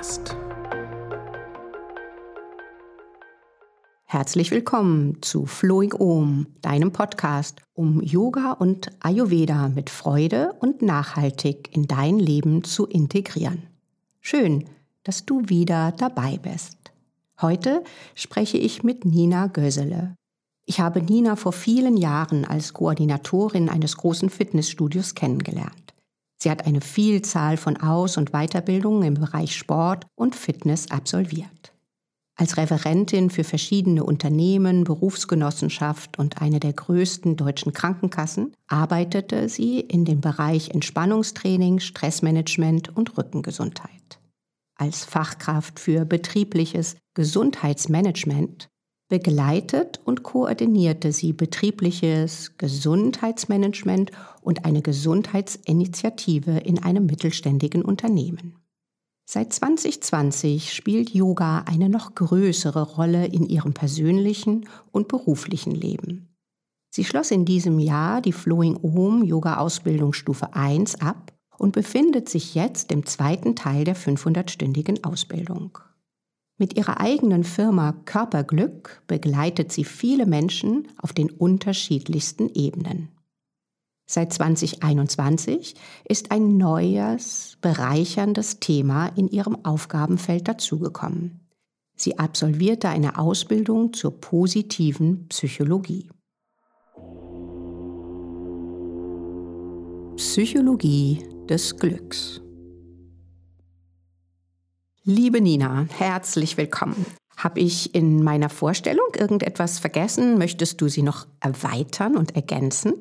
Yoga-Podcast. Herzlich willkommen zu Flowing Om, deinem Podcast, um Yoga und Ayurveda mit Freude und nachhaltig in dein Leben zu integrieren. Schön, dass du wieder dabei bist. Heute spreche ich mit Nina Gösele. Ich habe Nina vor vielen Jahren als Koordinatorin eines großen Fitnessstudios kennengelernt. Sie hat eine Vielzahl von Aus- und Weiterbildungen im Bereich Sport und Fitness absolviert. Als Referentin für verschiedene Unternehmen, Berufsgenossenschaft und eine der größten deutschen Krankenkassen arbeitete sie in dem Bereich Entspannungstraining, Stressmanagement und Rückengesundheit. Als Fachkraft für betriebliches Gesundheitsmanagement begleitet und koordinierte sie betriebliches Gesundheitsmanagement und eine Gesundheitsinitiative in einem mittelständigen Unternehmen. Seit 2020 spielt Yoga eine noch größere Rolle in ihrem persönlichen und beruflichen Leben. Sie schloss in diesem Jahr die Flowing Om Yoga Ausbildung Stufe 1 ab und befindet sich jetzt im zweiten Teil der 500-stündigen Ausbildung. Mit ihrer eigenen Firma Körperglück begleitet sie viele Menschen auf den unterschiedlichsten Ebenen. Seit 2021 ist ein neues, bereicherndes Thema in ihrem Aufgabenfeld dazugekommen. Sie absolvierte eine Ausbildung zur positiven Psychologie. Psychologie des Glücks. Liebe Nina, herzlich willkommen. Habe ich in meiner Vorstellung irgendetwas vergessen? Möchtest du sie noch erweitern und ergänzen?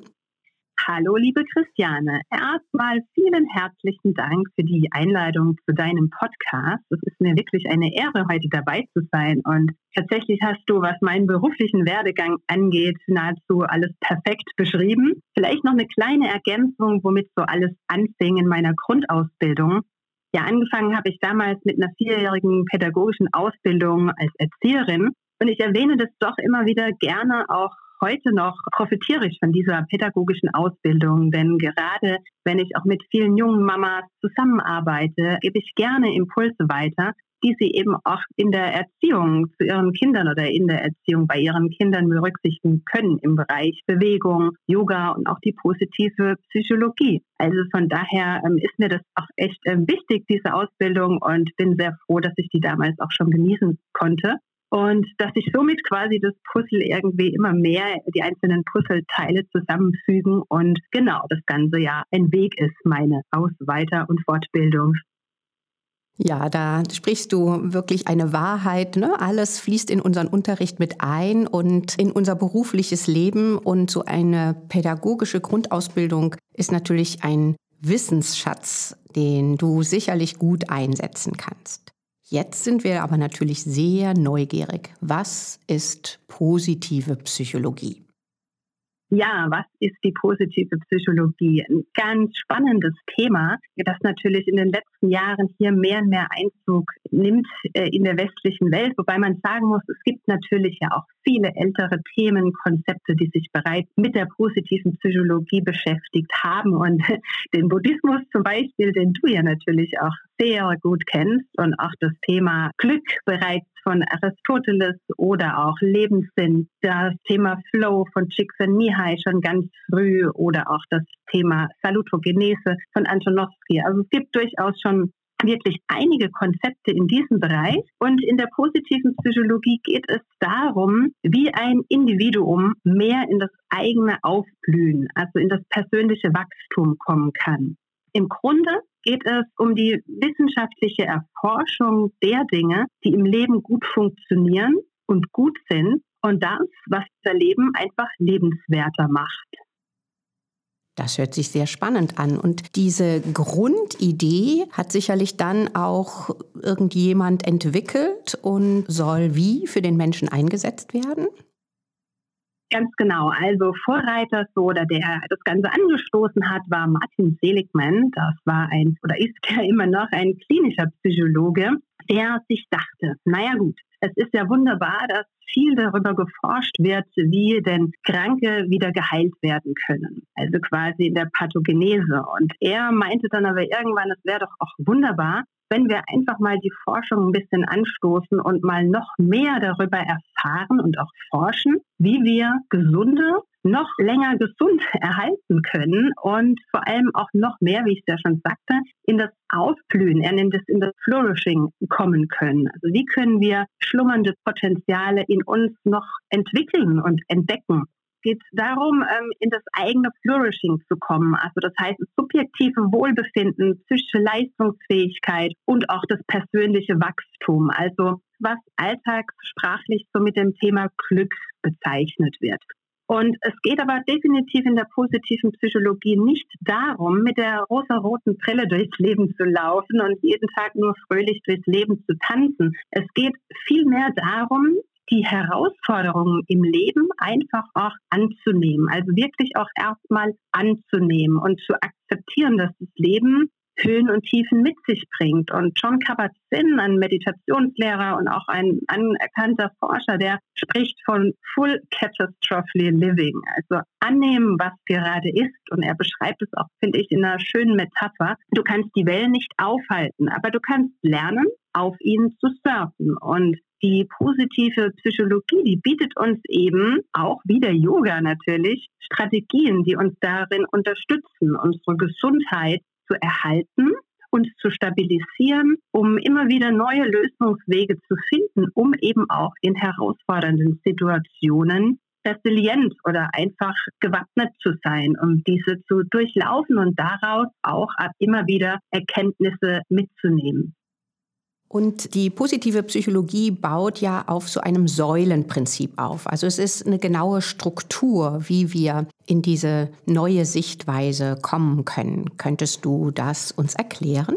Hallo, liebe Christiane. Erstmal vielen herzlichen Dank für die Einladung zu deinem Podcast. Es ist mir wirklich eine Ehre, heute dabei zu sein. Und tatsächlich hast du, was meinen beruflichen Werdegang angeht, nahezu alles perfekt beschrieben. Vielleicht noch eine kleine Ergänzung, womit so alles anfing in meiner Grundausbildung. Ja, angefangen habe ich damals mit einer vierjährigen pädagogischen Ausbildung als Erzieherin. Und ich erwähne das doch immer wieder gerne auch heute noch profitiere ich von dieser pädagogischen Ausbildung, denn gerade wenn ich auch mit vielen jungen Mamas zusammenarbeite, gebe ich gerne Impulse weiter, die sie eben auch in der Erziehung zu ihren Kindern oder in der Erziehung bei ihren Kindern berücksichtigen können im Bereich Bewegung, Yoga und auch die positive Psychologie. Also von daher ähm, ist mir das auch echt äh, wichtig, diese Ausbildung und bin sehr froh, dass ich die damals auch schon genießen konnte. Und dass sich somit quasi das Puzzle irgendwie immer mehr, die einzelnen Puzzleteile zusammenfügen und genau das ganze ja ein Weg ist, meine Aus-, Weiter- und Fortbildung ja, da sprichst du wirklich eine Wahrheit. Ne? Alles fließt in unseren Unterricht mit ein und in unser berufliches Leben. Und so eine pädagogische Grundausbildung ist natürlich ein Wissensschatz, den du sicherlich gut einsetzen kannst. Jetzt sind wir aber natürlich sehr neugierig. Was ist positive Psychologie? Ja, was ist die positive Psychologie? Ein ganz spannendes Thema, das natürlich in den letzten Jahren hier mehr und mehr Einzug nimmt äh, in der westlichen Welt, wobei man sagen muss, es gibt natürlich ja auch viele ältere Themen, Konzepte, die sich bereits mit der positiven Psychologie beschäftigt haben und den Buddhismus zum Beispiel, den du ja natürlich auch sehr gut kennst und auch das Thema Glück bereits von Aristoteles oder auch Lebenssinn, das Thema Flow von Csikszentmihalyi schon ganz früh oder auch das Thema Salutogenese von Antonowski. Also es gibt durchaus schon wirklich einige Konzepte in diesem Bereich. Und in der positiven Psychologie geht es darum, wie ein Individuum mehr in das eigene Aufblühen, also in das persönliche Wachstum kommen kann. Im Grunde geht es um die wissenschaftliche Erforschung der Dinge, die im Leben gut funktionieren und gut sind und das, was das Leben einfach lebenswerter macht. Das hört sich sehr spannend an. Und diese Grundidee hat sicherlich dann auch irgendjemand entwickelt und soll wie für den Menschen eingesetzt werden? Ganz genau. Also Vorreiter so oder der das Ganze angestoßen hat, war Martin Seligman. Das war ein oder ist ja immer noch ein klinischer Psychologe, der sich dachte, naja gut, Es ist ja wunderbar, dass viel darüber geforscht wird, wie denn Kranke wieder geheilt werden können. Also quasi in der Pathogenese. Und er meinte dann aber irgendwann, es wäre doch auch wunderbar, wenn wir einfach mal die Forschung ein bisschen anstoßen und mal noch mehr darüber erfahren und auch forschen, wie wir gesunde, noch länger gesund erhalten können und vor allem auch noch mehr, wie ich es ja schon sagte, in das Aufblühen, er nennt es in das Flourishing kommen können. Also wie können wir schlummernde Potenziale in uns noch entwickeln und entdecken? geht darum, ähm, in das eigene Flourishing zu kommen. Also das heißt, subjektive Wohlbefinden, psychische Leistungsfähigkeit und auch das persönliche Wachstum. Also was alltagssprachlich so mit dem Thema Glück bezeichnet wird. Und es geht aber definitiv in der positiven Psychologie nicht darum, mit der rosa-roten Brille durchs Leben zu laufen und jeden Tag nur fröhlich durchs Leben zu tanzen. Es geht vielmehr darum, die Herausforderungen im Leben einfach auch anzunehmen. Also wirklich auch erstmal anzunehmen und zu akzeptieren, dass das Leben Höhen und Tiefen mit sich bringt. Und John Kabat-Zinn, ein Meditationslehrer und auch ein anerkannter Forscher, der spricht von Full Catastrophe Living, also annehmen, was gerade ist. Und er beschreibt es auch, finde ich, in einer schönen Metapher. Du kannst die Wellen nicht aufhalten, aber du kannst lernen, auf ihnen zu surfen. Und die positive Psychologie, die bietet uns eben auch wie der Yoga natürlich Strategien, die uns darin unterstützen, unsere Gesundheit zu erhalten und zu stabilisieren, um immer wieder neue Lösungswege zu finden, um eben auch in herausfordernden Situationen resilient oder einfach gewappnet zu sein, um diese zu durchlaufen und daraus auch immer wieder Erkenntnisse mitzunehmen. Und die positive Psychologie baut ja auf so einem Säulenprinzip auf. Also es ist eine genaue Struktur, wie wir in diese neue Sichtweise kommen können. Könntest du das uns erklären?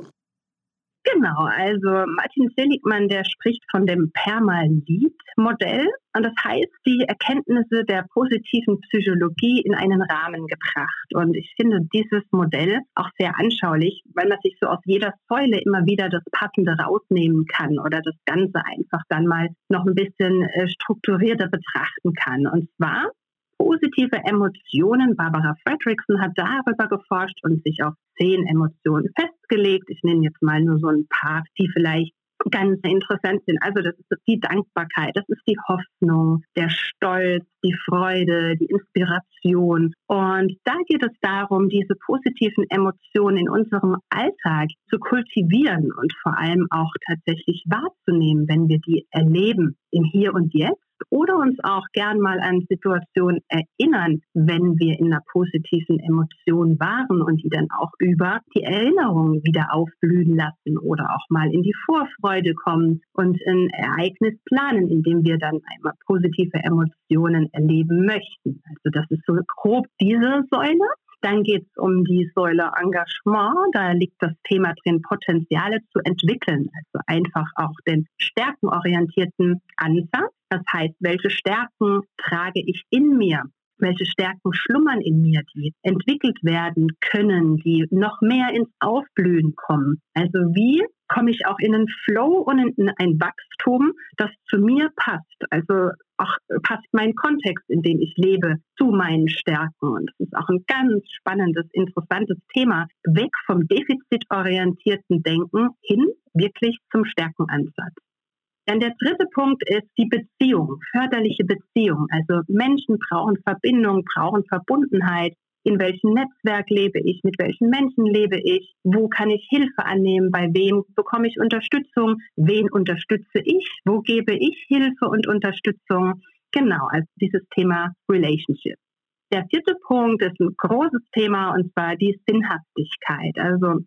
Genau, also Martin Seligmann, der spricht von dem Permalit-Modell. Und das heißt, die Erkenntnisse der positiven Psychologie in einen Rahmen gebracht. Und ich finde dieses Modell auch sehr anschaulich, weil man sich so aus jeder Säule immer wieder das Passende rausnehmen kann oder das Ganze einfach dann mal noch ein bisschen äh, strukturierter betrachten kann. Und zwar positive Emotionen. Barbara Fredrickson hat darüber geforscht und sich auf zehn Emotionen festgelegt. Ich nenne jetzt mal nur so ein paar, die vielleicht ganz interessant sind. Also das ist die Dankbarkeit, das ist die Hoffnung, der Stolz, die Freude, die Inspiration. Und da geht es darum, diese positiven Emotionen in unserem Alltag zu kultivieren und vor allem auch tatsächlich wahrzunehmen, wenn wir die erleben im Hier und Jetzt oder uns auch gern mal an Situationen erinnern, wenn wir in einer positiven Emotion waren und die dann auch über die Erinnerungen wieder aufblühen lassen oder auch mal in die Vorfreude kommen und ein Ereignis planen, in dem wir dann einmal positive Emotionen erleben möchten. Also das ist so grob diese Säule. Dann geht es um die Säule Engagement. Da liegt das Thema drin, Potenziale zu entwickeln. Also einfach auch den stärkenorientierten Ansatz. Das heißt, welche Stärken trage ich in mir? Welche Stärken schlummern in mir, die entwickelt werden können, die noch mehr ins Aufblühen kommen? Also wie komme ich auch in einen Flow und in ein Wachstum, das zu mir passt? Also auch passt mein Kontext, in dem ich lebe, zu meinen Stärken. Und das ist auch ein ganz spannendes, interessantes Thema. Weg vom defizitorientierten Denken hin wirklich zum Stärkenansatz. Dann der dritte Punkt ist die Beziehung, förderliche Beziehung. Also Menschen brauchen Verbindung, brauchen Verbundenheit. In welchem Netzwerk lebe ich? Mit welchen Menschen lebe ich? Wo kann ich Hilfe annehmen? Bei wem bekomme ich Unterstützung? Wen unterstütze ich? Wo gebe ich Hilfe und Unterstützung? Genau, also dieses Thema Relationship. Der vierte Punkt ist ein großes Thema und zwar die Sinnhaftigkeit. Also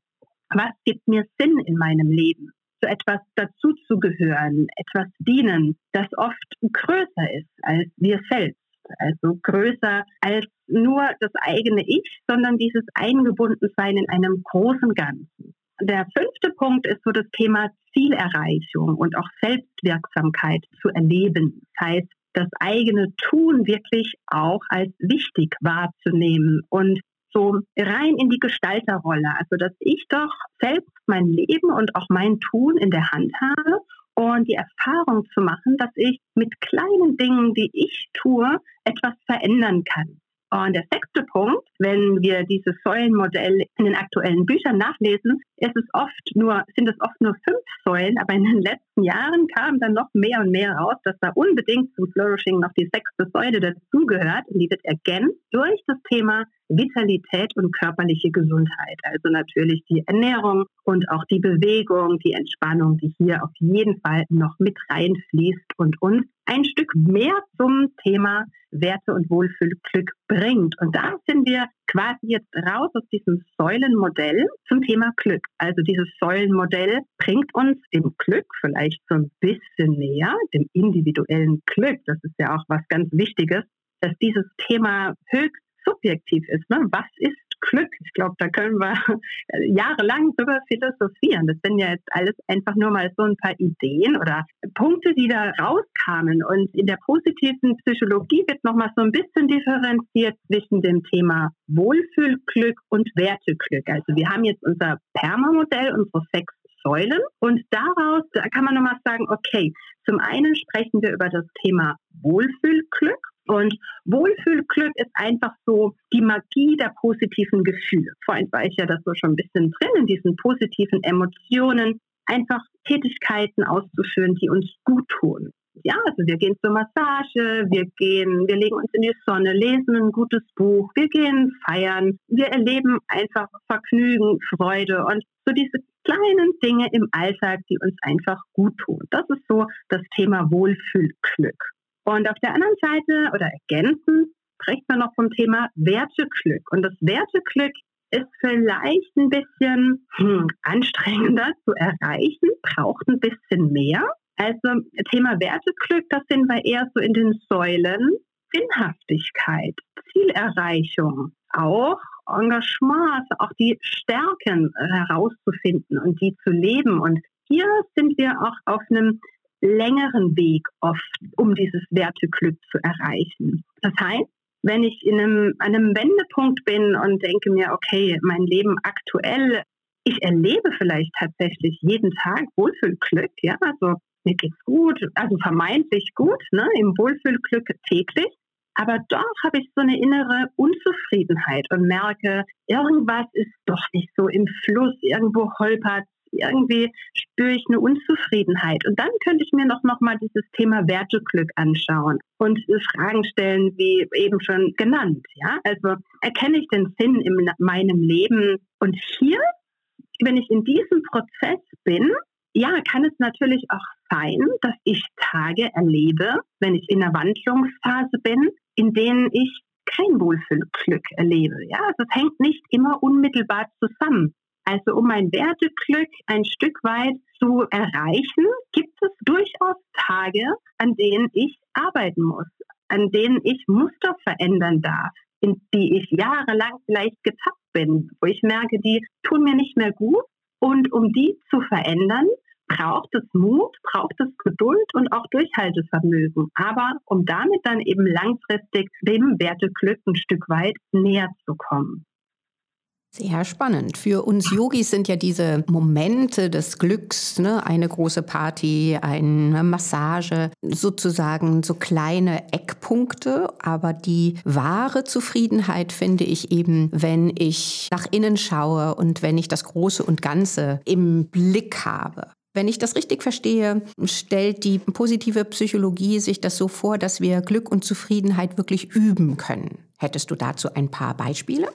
was gibt mir Sinn in meinem Leben? zu etwas dazuzugehören, etwas dienen, das oft größer ist als wir selbst. Also größer als nur das eigene Ich, sondern dieses Eingebundensein in einem großen Ganzen. Der fünfte Punkt ist so das Thema Zielerreichung und auch Selbstwirksamkeit zu erleben. Das heißt, das eigene Tun wirklich auch als wichtig wahrzunehmen und so rein in die Gestalterrolle. Also, dass ich doch selbst mein Leben und auch mein Tun in der Hand habe und die Erfahrung zu machen, dass ich mit kleinen Dingen, die ich tue, etwas verändern kann. Und der sechste Punkt, wenn wir dieses Säulenmodell in den aktuellen Büchern nachlesen, ist es oft nur, sind es oft nur fünf Säulen, aber in den letzten Jahren kam dann noch mehr und mehr raus, dass da unbedingt zum Flourishing noch die sechste Säule dazugehört und die wird ergänzt durch das Thema Vitalität und körperliche Gesundheit. Also natürlich die Ernährung und auch die Bewegung, die Entspannung, die hier auf jeden Fall noch mit reinfließt und uns ein Stück mehr zum Thema Werte und Wohlfühlglück bringt. Und da sind wir quasi jetzt raus aus diesem Säulenmodell zum Thema Glück. Also dieses Säulenmodell bringt uns dem Glück vielleicht so ein bisschen näher, dem individuellen Glück. Das ist ja auch was ganz Wichtiges, dass dieses Thema höchst subjektiv ist. Ne? Was ist Glück? Ich glaube, da können wir jahrelang drüber philosophieren. Das sind ja jetzt alles einfach nur mal so ein paar Ideen oder Punkte, die da rauskamen. Und in der positiven Psychologie wird nochmal so ein bisschen differenziert zwischen dem Thema Wohlfühlglück und Werteglück. Also wir haben jetzt unser Perma-Modell, unsere sechs Säulen. Und daraus da kann man nochmal sagen, okay, zum einen sprechen wir über das Thema Wohlfühlglück. Und Wohlfühlglück ist einfach so die Magie der positiven Gefühle. Vorhin war ich ja das so schon ein bisschen drin in diesen positiven Emotionen, einfach Tätigkeiten auszuführen, die uns gut tun. Ja, also wir gehen zur Massage, wir gehen, wir legen uns in die Sonne, lesen ein gutes Buch, wir gehen feiern, wir erleben einfach Vergnügen, Freude und so diese kleinen Dinge im Alltag, die uns einfach gut tun. Das ist so das Thema Wohlfühlglück. Und auf der anderen Seite oder ergänzend spricht man noch vom Thema Werteglück. Und das Werteglück ist vielleicht ein bisschen hm, anstrengender zu erreichen, braucht ein bisschen mehr. Also Thema Werteglück, das sind wir eher so in den Säulen Sinnhaftigkeit, Zielerreichung, auch Engagement, also auch die Stärken herauszufinden und die zu leben. Und hier sind wir auch auf einem längeren Weg oft, um dieses Werteglück zu erreichen. Das heißt, wenn ich in einem, an einem Wendepunkt bin und denke mir, okay, mein Leben aktuell, ich erlebe vielleicht tatsächlich jeden Tag Wohlfühlglück, ja, also mir geht's gut, also vermeintlich gut, ne, im Wohlfühlglück täglich. Aber doch habe ich so eine innere Unzufriedenheit und merke, irgendwas ist doch nicht so im Fluss, irgendwo holpert irgendwie spüre ich eine Unzufriedenheit. Und dann könnte ich mir noch, noch mal dieses Thema Werteglück anschauen und Fragen stellen, wie eben schon genannt. Ja, also erkenne ich den Sinn in meinem Leben? Und hier, wenn ich in diesem Prozess bin, ja, kann es natürlich auch sein, dass ich Tage erlebe, wenn ich in einer Wandlungsphase bin, in denen ich kein Wohlfühlglück erlebe. Ja, also es hängt nicht immer unmittelbar zusammen. Also um mein Werteglück ein Stück weit zu erreichen, gibt es durchaus Tage, an denen ich arbeiten muss, an denen ich Muster verändern darf, in die ich jahrelang vielleicht getappt bin, wo ich merke, die tun mir nicht mehr gut. Und um die zu verändern, braucht es Mut, braucht es Geduld und auch Durchhaltevermögen. Aber um damit dann eben langfristig dem Werteglück ein Stück weit näher zu kommen. Sehr spannend. Für uns Yogis sind ja diese Momente des Glücks, ne, eine große Party, eine Massage, sozusagen so kleine Eckpunkte. Aber die wahre Zufriedenheit finde ich eben, wenn ich nach innen schaue und wenn ich das Große und Ganze im Blick habe. Wenn ich das richtig verstehe, stellt die positive Psychologie sich das so vor, dass wir Glück und Zufriedenheit wirklich üben können. Hättest du dazu ein paar Beispiele?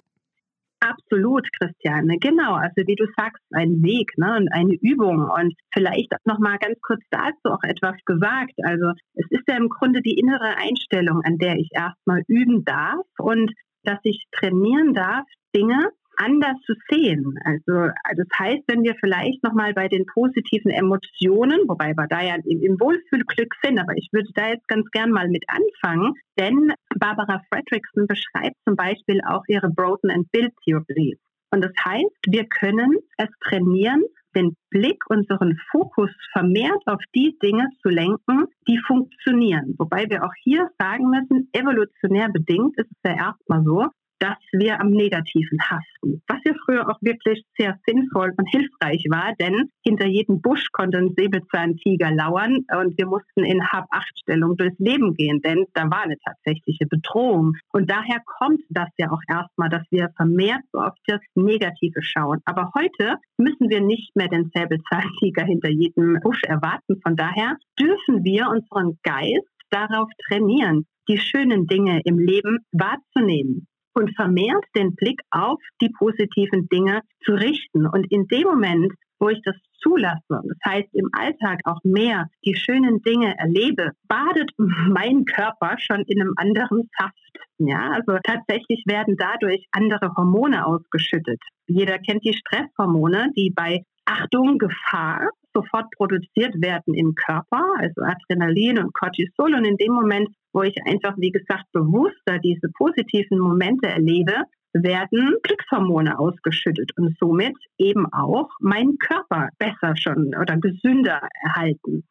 Absolut, Christiane. Genau. Also wie du sagst, ein Weg ne, und eine Übung. Und vielleicht noch mal ganz kurz dazu auch etwas gesagt. Also es ist ja im Grunde die innere Einstellung, an der ich erstmal üben darf und dass ich trainieren darf, Dinge anders zu sehen. Also das heißt, wenn wir vielleicht nochmal bei den positiven Emotionen, wobei wir da ja im, im Wohlfühlglück sind, aber ich würde da jetzt ganz gern mal mit anfangen, denn Barbara Fredrickson beschreibt zum Beispiel auch ihre Broken and Build Theorie. Und das heißt, wir können es trainieren, den Blick, unseren Fokus vermehrt auf die Dinge zu lenken, die funktionieren. Wobei wir auch hier sagen müssen, evolutionär bedingt ist es ja erstmal so, dass wir am Negativen haften, was ja früher auch wirklich sehr sinnvoll und hilfreich war, denn hinter jedem Busch konnte ein Säbelzahntiger lauern und wir mussten in Hab-Acht-Stellung durchs Leben gehen, denn da war eine tatsächliche Bedrohung. Und daher kommt das ja auch erstmal, dass wir vermehrt so auf das Negative schauen. Aber heute müssen wir nicht mehr den Säbelzahntiger hinter jedem Busch erwarten. Von daher dürfen wir unseren Geist darauf trainieren, die schönen Dinge im Leben wahrzunehmen und vermehrt den Blick auf die positiven Dinge zu richten. Und in dem Moment, wo ich das zulasse, das heißt im Alltag auch mehr die schönen Dinge erlebe, badet mein Körper schon in einem anderen Saft. Ja, also tatsächlich werden dadurch andere Hormone ausgeschüttet. Jeder kennt die Stresshormone, die bei Achtung, Gefahr sofort produziert werden im Körper, also Adrenalin und Cortisol. Und in dem Moment, wo ich einfach, wie gesagt, bewusster diese positiven Momente erlebe, werden Glückshormone ausgeschüttet und somit eben auch mein Körper besser schon oder gesünder erhalten.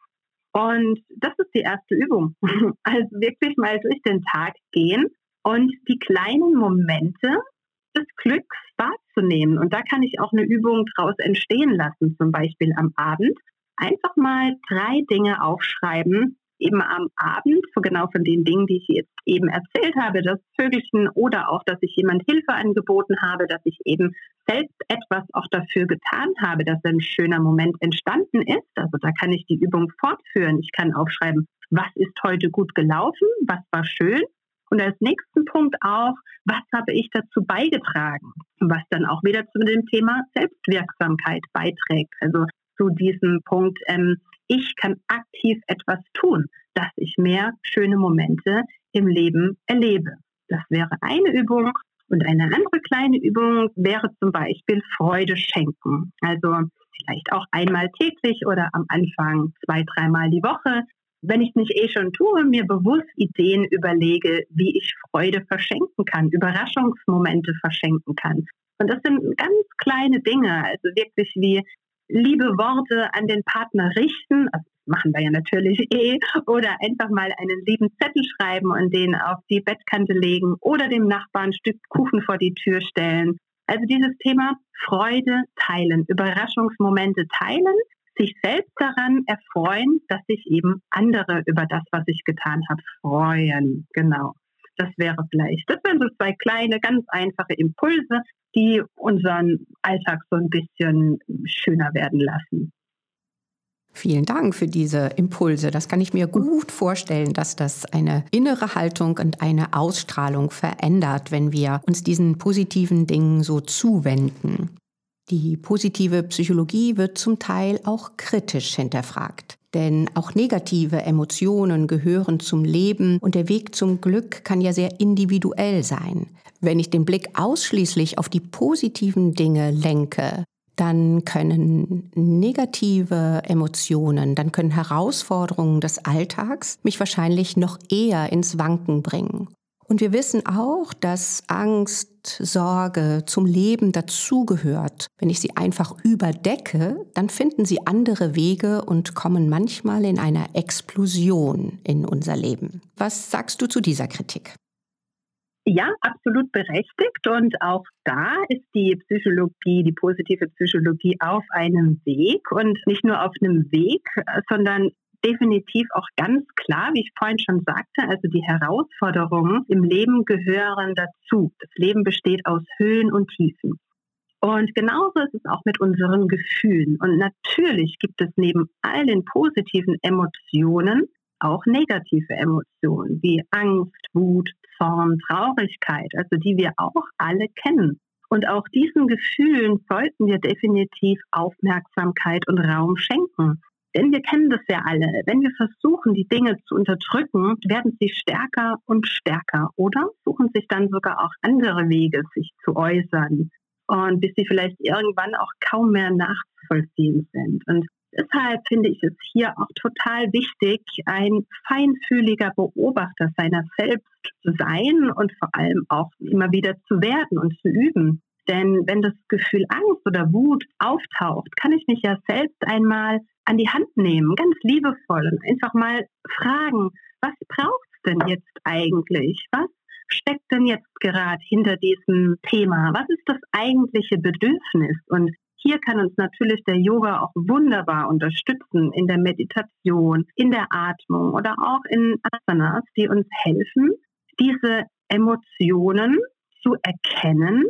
Und das ist die erste Übung. Also wirklich mal durch den Tag gehen und die kleinen Momente des Glücks wahrzunehmen. Und da kann ich auch eine Übung draus entstehen lassen, zum Beispiel am Abend. Einfach mal drei Dinge aufschreiben, eben am Abend, so genau von den Dingen, die ich jetzt eben erzählt habe, das Vögelchen oder auch, dass ich jemand Hilfe angeboten habe, dass ich eben selbst etwas auch dafür getan habe, dass ein schöner Moment entstanden ist. Also da kann ich die Übung fortführen. Ich kann aufschreiben, was ist heute gut gelaufen, was war schön und als nächsten Punkt auch, was habe ich dazu beigetragen? Was dann auch wieder zu dem Thema Selbstwirksamkeit beiträgt. Also zu diesem Punkt, ähm, ich kann aktiv etwas tun, dass ich mehr schöne Momente im Leben erlebe. Das wäre eine Übung. Und eine andere kleine Übung wäre zum Beispiel Freude schenken. Also vielleicht auch einmal täglich oder am Anfang zwei, dreimal die Woche wenn ich es nicht eh schon tue, mir bewusst Ideen überlege, wie ich Freude verschenken kann, Überraschungsmomente verschenken kann. Und das sind ganz kleine Dinge, also wirklich wie liebe Worte an den Partner richten, also machen wir ja natürlich eh, oder einfach mal einen lieben Zettel schreiben und den auf die Bettkante legen oder dem Nachbarn ein Stück Kuchen vor die Tür stellen. Also dieses Thema Freude teilen, Überraschungsmomente teilen, sich selbst daran erfreuen, dass sich eben andere über das, was ich getan habe, freuen. Genau. Das wäre vielleicht, das wären so zwei kleine, ganz einfache Impulse, die unseren Alltag so ein bisschen schöner werden lassen. Vielen Dank für diese Impulse. Das kann ich mir gut vorstellen, dass das eine innere Haltung und eine Ausstrahlung verändert, wenn wir uns diesen positiven Dingen so zuwenden. Die positive Psychologie wird zum Teil auch kritisch hinterfragt. Denn auch negative Emotionen gehören zum Leben und der Weg zum Glück kann ja sehr individuell sein. Wenn ich den Blick ausschließlich auf die positiven Dinge lenke, dann können negative Emotionen, dann können Herausforderungen des Alltags mich wahrscheinlich noch eher ins Wanken bringen. Und wir wissen auch, dass Angst, Sorge zum Leben dazugehört. Wenn ich sie einfach überdecke, dann finden sie andere Wege und kommen manchmal in einer Explosion in unser Leben. Was sagst du zu dieser Kritik? Ja, absolut berechtigt. Und auch da ist die Psychologie, die positive Psychologie auf einem Weg und nicht nur auf einem Weg, sondern definitiv auch ganz klar, wie ich vorhin schon sagte, also die Herausforderungen im Leben gehören dazu. Das Leben besteht aus Höhen und Tiefen. Und genauso ist es auch mit unseren Gefühlen. Und natürlich gibt es neben all den positiven Emotionen auch negative Emotionen wie Angst, Wut, Zorn, Traurigkeit, also die wir auch alle kennen. Und auch diesen Gefühlen sollten wir definitiv Aufmerksamkeit und Raum schenken. Denn wir kennen das ja alle. Wenn wir versuchen, die Dinge zu unterdrücken, werden sie stärker und stärker oder suchen sich dann sogar auch andere Wege, sich zu äußern. Und bis sie vielleicht irgendwann auch kaum mehr nachzuvollziehen sind. Und deshalb finde ich es hier auch total wichtig, ein feinfühliger Beobachter seiner selbst zu sein und vor allem auch immer wieder zu werden und zu üben. Denn wenn das Gefühl Angst oder Wut auftaucht, kann ich mich ja selbst einmal an die Hand nehmen, ganz liebevoll und einfach mal fragen, was braucht es denn jetzt eigentlich? Was steckt denn jetzt gerade hinter diesem Thema? Was ist das eigentliche Bedürfnis? Und hier kann uns natürlich der Yoga auch wunderbar unterstützen in der Meditation, in der Atmung oder auch in Asanas, die uns helfen, diese Emotionen zu erkennen,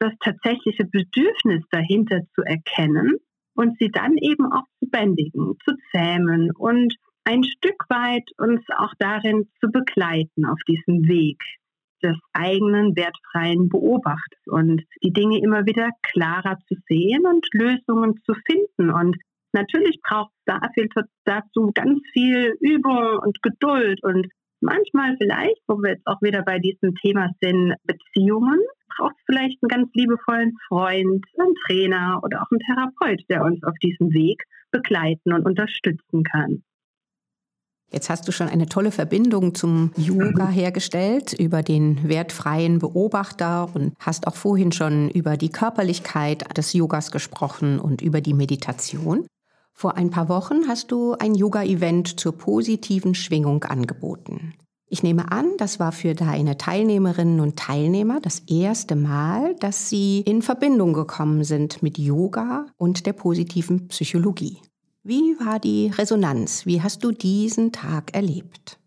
das tatsächliche Bedürfnis dahinter zu erkennen und sie dann eben auch zu bändigen, zu zähmen und ein Stück weit uns auch darin zu begleiten auf diesem Weg des eigenen wertfreien Beobachtens und die Dinge immer wieder klarer zu sehen und Lösungen zu finden. Und natürlich braucht es dafür, dazu ganz viel Übung und Geduld und manchmal vielleicht, wo wir jetzt auch wieder bei diesem Thema sind, Beziehungen, braucht es vielleicht einen ganz liebevollen Freund, einen Trainer oder auch einen Therapeut, der uns auf diesem Weg begleiten und unterstützen kann. Jetzt hast du schon eine tolle Verbindung zum Yoga hergestellt über den wertfreien Beobachter und hast auch vorhin schon über die Körperlichkeit des Yogas gesprochen und über die Meditation. Vor ein paar Wochen hast du ein Yoga-Event zur positiven Schwingung angeboten. Ich nehme an, das war für deine Teilnehmerinnen und Teilnehmer das erste Mal, dass sie in Verbindung gekommen sind mit Yoga und der positiven Psychologie. Wie war die Resonanz? Wie hast du diesen Tag erlebt?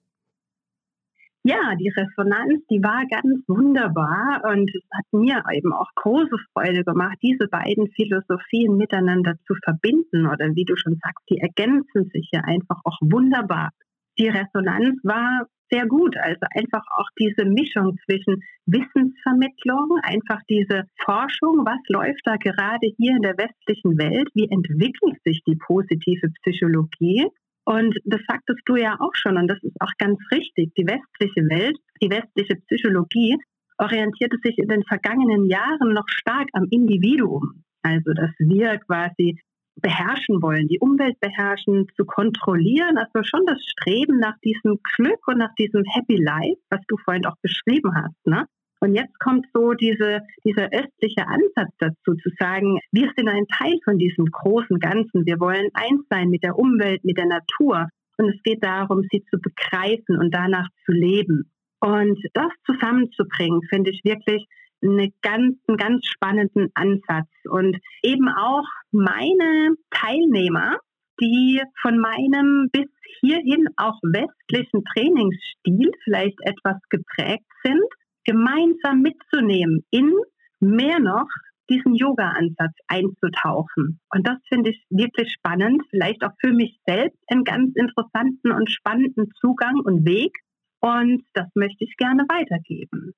Ja, die Resonanz, die war ganz wunderbar und es hat mir eben auch große Freude gemacht, diese beiden Philosophien miteinander zu verbinden oder wie du schon sagst, die ergänzen sich ja einfach auch wunderbar. Die Resonanz war sehr gut. Also einfach auch diese Mischung zwischen Wissensvermittlung, einfach diese Forschung, was läuft da gerade hier in der westlichen Welt, wie entwickelt sich die positive Psychologie. Und das sagtest du ja auch schon, und das ist auch ganz richtig. Die westliche Welt, die westliche Psychologie orientierte sich in den vergangenen Jahren noch stark am Individuum. Also, dass wir quasi beherrschen wollen, die Umwelt beherrschen, zu kontrollieren. Also schon das Streben nach diesem Glück und nach diesem Happy Life, was du vorhin auch beschrieben hast. Ne? Und jetzt kommt so diese, dieser östliche Ansatz dazu, zu sagen, wir sind ein Teil von diesem großen Ganzen. Wir wollen eins sein mit der Umwelt, mit der Natur. Und es geht darum, sie zu begreifen und danach zu leben. Und das zusammenzubringen, finde ich wirklich eine ganz, einen ganz spannenden Ansatz. Und eben auch meine Teilnehmer, die von meinem bis hierhin auch westlichen Trainingsstil vielleicht etwas geprägt sind, gemeinsam mitzunehmen, in mehr noch diesen Yoga-Ansatz einzutauchen. Und das finde ich wirklich spannend, vielleicht auch für mich selbst einen ganz interessanten und spannenden Zugang und Weg. Und das möchte ich gerne weitergeben.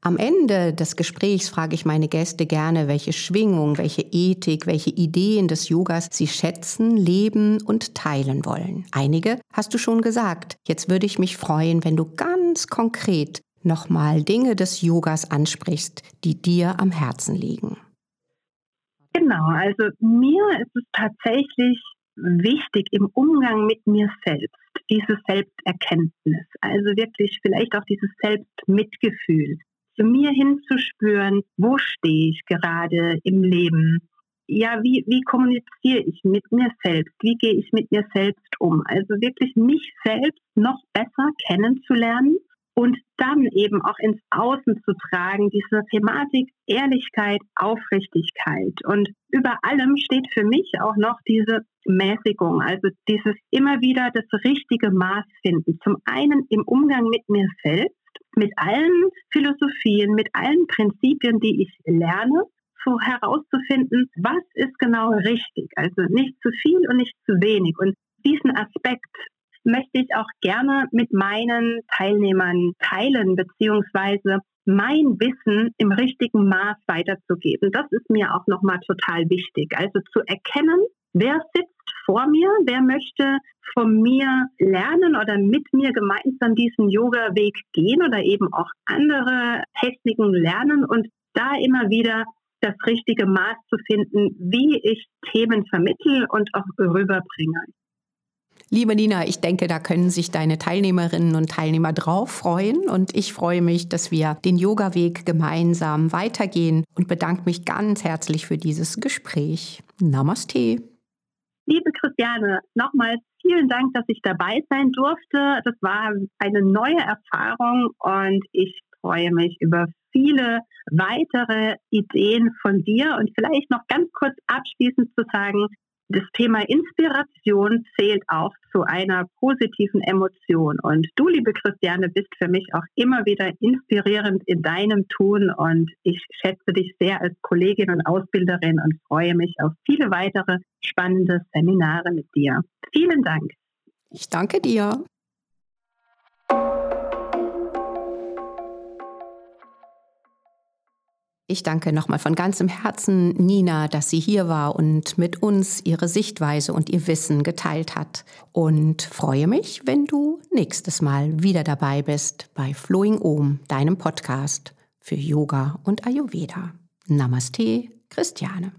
Am Ende des Gesprächs frage ich meine Gäste gerne, welche Schwingung, welche Ethik, welche Ideen des Yogas sie schätzen, leben und teilen wollen. Einige hast du schon gesagt. Jetzt würde ich mich freuen, wenn du ganz konkret nochmal Dinge des Yogas ansprichst, die dir am Herzen liegen. Genau, also mir ist es tatsächlich wichtig im Umgang mit mir selbst, diese Selbsterkenntnis, also wirklich vielleicht auch dieses Selbstmitgefühl, zu mir hinzuspüren, wo stehe ich gerade im Leben? Ja, wie, wie kommuniziere ich mit mir selbst? Wie gehe ich mit mir selbst um? Also wirklich mich selbst noch besser kennenzulernen und dann eben auch ins Außen zu tragen, diese Thematik Ehrlichkeit, Aufrichtigkeit. Und über allem steht für mich auch noch diese Mäßigung, also dieses immer wieder das richtige Maß finden. Zum einen im Umgang mit mir selbst, mit allen Philosophien, mit allen Prinzipien, die ich lerne, so herauszufinden, was ist genau richtig. Also nicht zu viel und nicht zu wenig. Und diesen Aspekt möchte ich auch gerne mit meinen Teilnehmern teilen, beziehungsweise mein Wissen im richtigen Maß weiterzugeben. Das ist mir auch nochmal total wichtig. Also zu erkennen, wer sitzt vor mir, wer möchte von mir lernen oder mit mir gemeinsam diesen Yoga-Weg gehen oder eben auch andere Techniken lernen und da immer wieder das richtige Maß zu finden, wie ich Themen vermittel und auch rüberbringe. Liebe Nina, ich denke, da können sich deine Teilnehmerinnen und Teilnehmer drauf freuen und ich freue mich, dass wir den Yoga-Weg gemeinsam weitergehen und bedanke mich ganz herzlich für dieses Gespräch. Namaste. Liebe Christiane, nochmals vielen Dank, dass ich dabei sein durfte. Das war eine neue Erfahrung und ich freue mich über viele weitere Ideen von dir und vielleicht noch ganz kurz abschließend zu sagen, das Thema Inspiration zählt auch zu einer positiven Emotion. Und du, liebe Christiane, bist für mich auch immer wieder inspirierend in deinem Tun. Und ich schätze dich sehr als Kollegin und Ausbilderin und freue mich auf viele weitere spannende Seminare mit dir. Vielen Dank. Ich danke dir. Ich danke nochmal von ganzem Herzen Nina, dass sie hier war und mit uns ihre Sichtweise und ihr Wissen geteilt hat. Und freue mich, wenn du nächstes Mal wieder dabei bist bei Flowing Om, deinem Podcast für Yoga und Ayurveda. Namaste, Christiane.